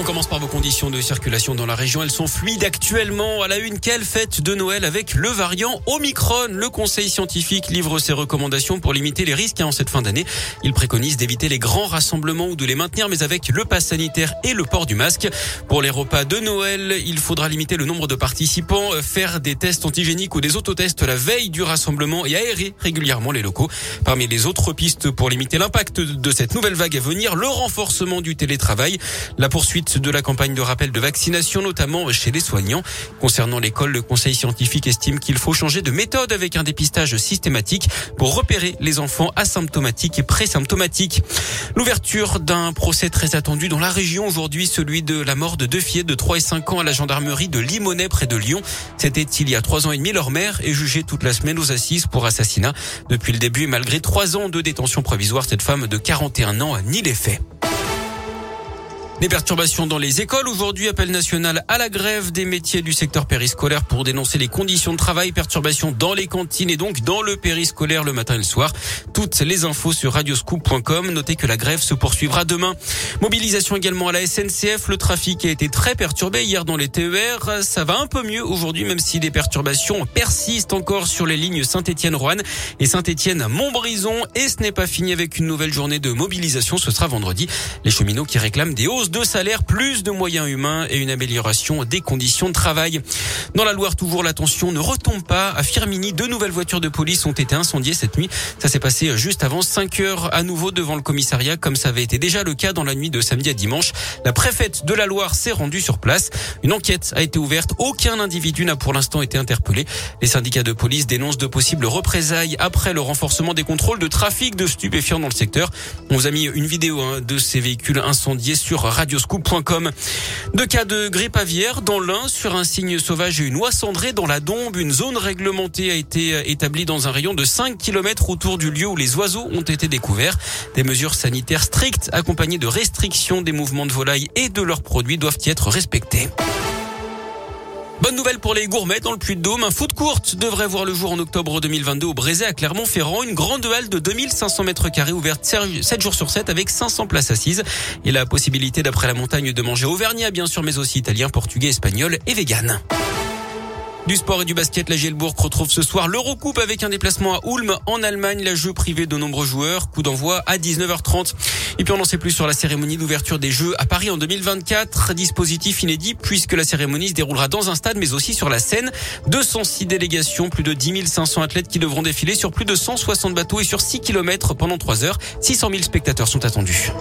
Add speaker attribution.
Speaker 1: On commence par vos conditions de circulation dans la région. Elles sont fluides actuellement. À la une, quelle fête de Noël avec le variant Omicron? Le conseil scientifique livre ses recommandations pour limiter les risques en cette fin d'année. Il préconise d'éviter les grands rassemblements ou de les maintenir, mais avec le pass sanitaire et le port du masque. Pour les repas de Noël, il faudra limiter le nombre de participants, faire des tests antigéniques ou des autotests la veille du rassemblement et aérer régulièrement les locaux. Parmi les autres pistes pour limiter l'impact de cette nouvelle vague à venir, le renforcement du télétravail, la poursuite de la campagne de rappel de vaccination, notamment chez les soignants. Concernant l'école, le conseil scientifique estime qu'il faut changer de méthode avec un dépistage systématique pour repérer les enfants asymptomatiques et présymptomatiques. L'ouverture d'un procès très attendu dans la région aujourd'hui, celui de la mort de deux filles de 3 et 5 ans à la gendarmerie de Limonest près de Lyon. C'était il y a trois ans et demi. Leur mère est jugée toute la semaine aux assises pour assassinat. Depuis le début, malgré trois ans de détention provisoire, cette femme de 41 ans nie les faits. Des perturbations dans les écoles. Aujourd'hui, appel national à la grève des métiers du secteur périscolaire pour dénoncer les conditions de travail, perturbations dans les cantines et donc dans le périscolaire le matin et le soir. Toutes les infos sur radioscoop.com. Notez que la grève se poursuivra demain. Mobilisation également à la SNCF. Le trafic a été très perturbé hier dans les TER. Ça va un peu mieux aujourd'hui, même si des perturbations persistent encore sur les lignes Saint-Étienne-Roanne et Saint-Étienne-Montbrison. Et ce n'est pas fini avec une nouvelle journée de mobilisation. Ce sera vendredi. Les cheminots qui réclament des hausses de salaire, plus de moyens humains et une amélioration des conditions de travail. Dans la Loire, toujours la tension ne retombe pas. À Firmini, deux nouvelles voitures de police ont été incendiées cette nuit. Ça s'est passé juste avant 5 heures à nouveau devant le commissariat, comme ça avait été déjà le cas dans la nuit de samedi à dimanche. La préfète de la Loire s'est rendue sur place. Une enquête a été ouverte. Aucun individu n'a pour l'instant été interpellé. Les syndicats de police dénoncent de possibles représailles après le renforcement des contrôles de trafic de stupéfiants dans le secteur. On vous a mis une vidéo hein, de ces véhicules incendiés sur radioscoop.com. Deux cas de grippe aviaire dans l'un sur un signe sauvage et une oie cendrée dans la Dombe. Une zone réglementée a été établie dans un rayon de 5 km autour du lieu où les oiseaux ont été découverts. Des mesures sanitaires strictes accompagnées de restrictions des mouvements de volailles et de leurs produits doivent y être respectées. Bonne nouvelle pour les gourmets dans le Puy-de-Dôme. Un foot courte devrait voir le jour en octobre 2022 au Brézé à Clermont-Ferrand. Une grande halle de 2500 mètres carrés ouverte 7 jours sur 7 avec 500 places assises. Et la possibilité d'après la montagne de manger auvergnat bien sûr mais aussi italien, portugais, espagnol et vegan. Du sport et du basket, la Gielbourg retrouve ce soir l'Eurocoupe avec un déplacement à Ulm en Allemagne. La jeu privé de nombreux joueurs. Coup d'envoi à 19h30. Et puis on en sait plus sur la cérémonie d'ouverture des Jeux à Paris en 2024. Dispositif inédit puisque la cérémonie se déroulera dans un stade mais aussi sur la scène. 206 délégations, plus de 10 500 athlètes qui devront défiler sur plus de 160 bateaux et sur 6 km pendant 3 heures. 600 000 spectateurs sont attendus.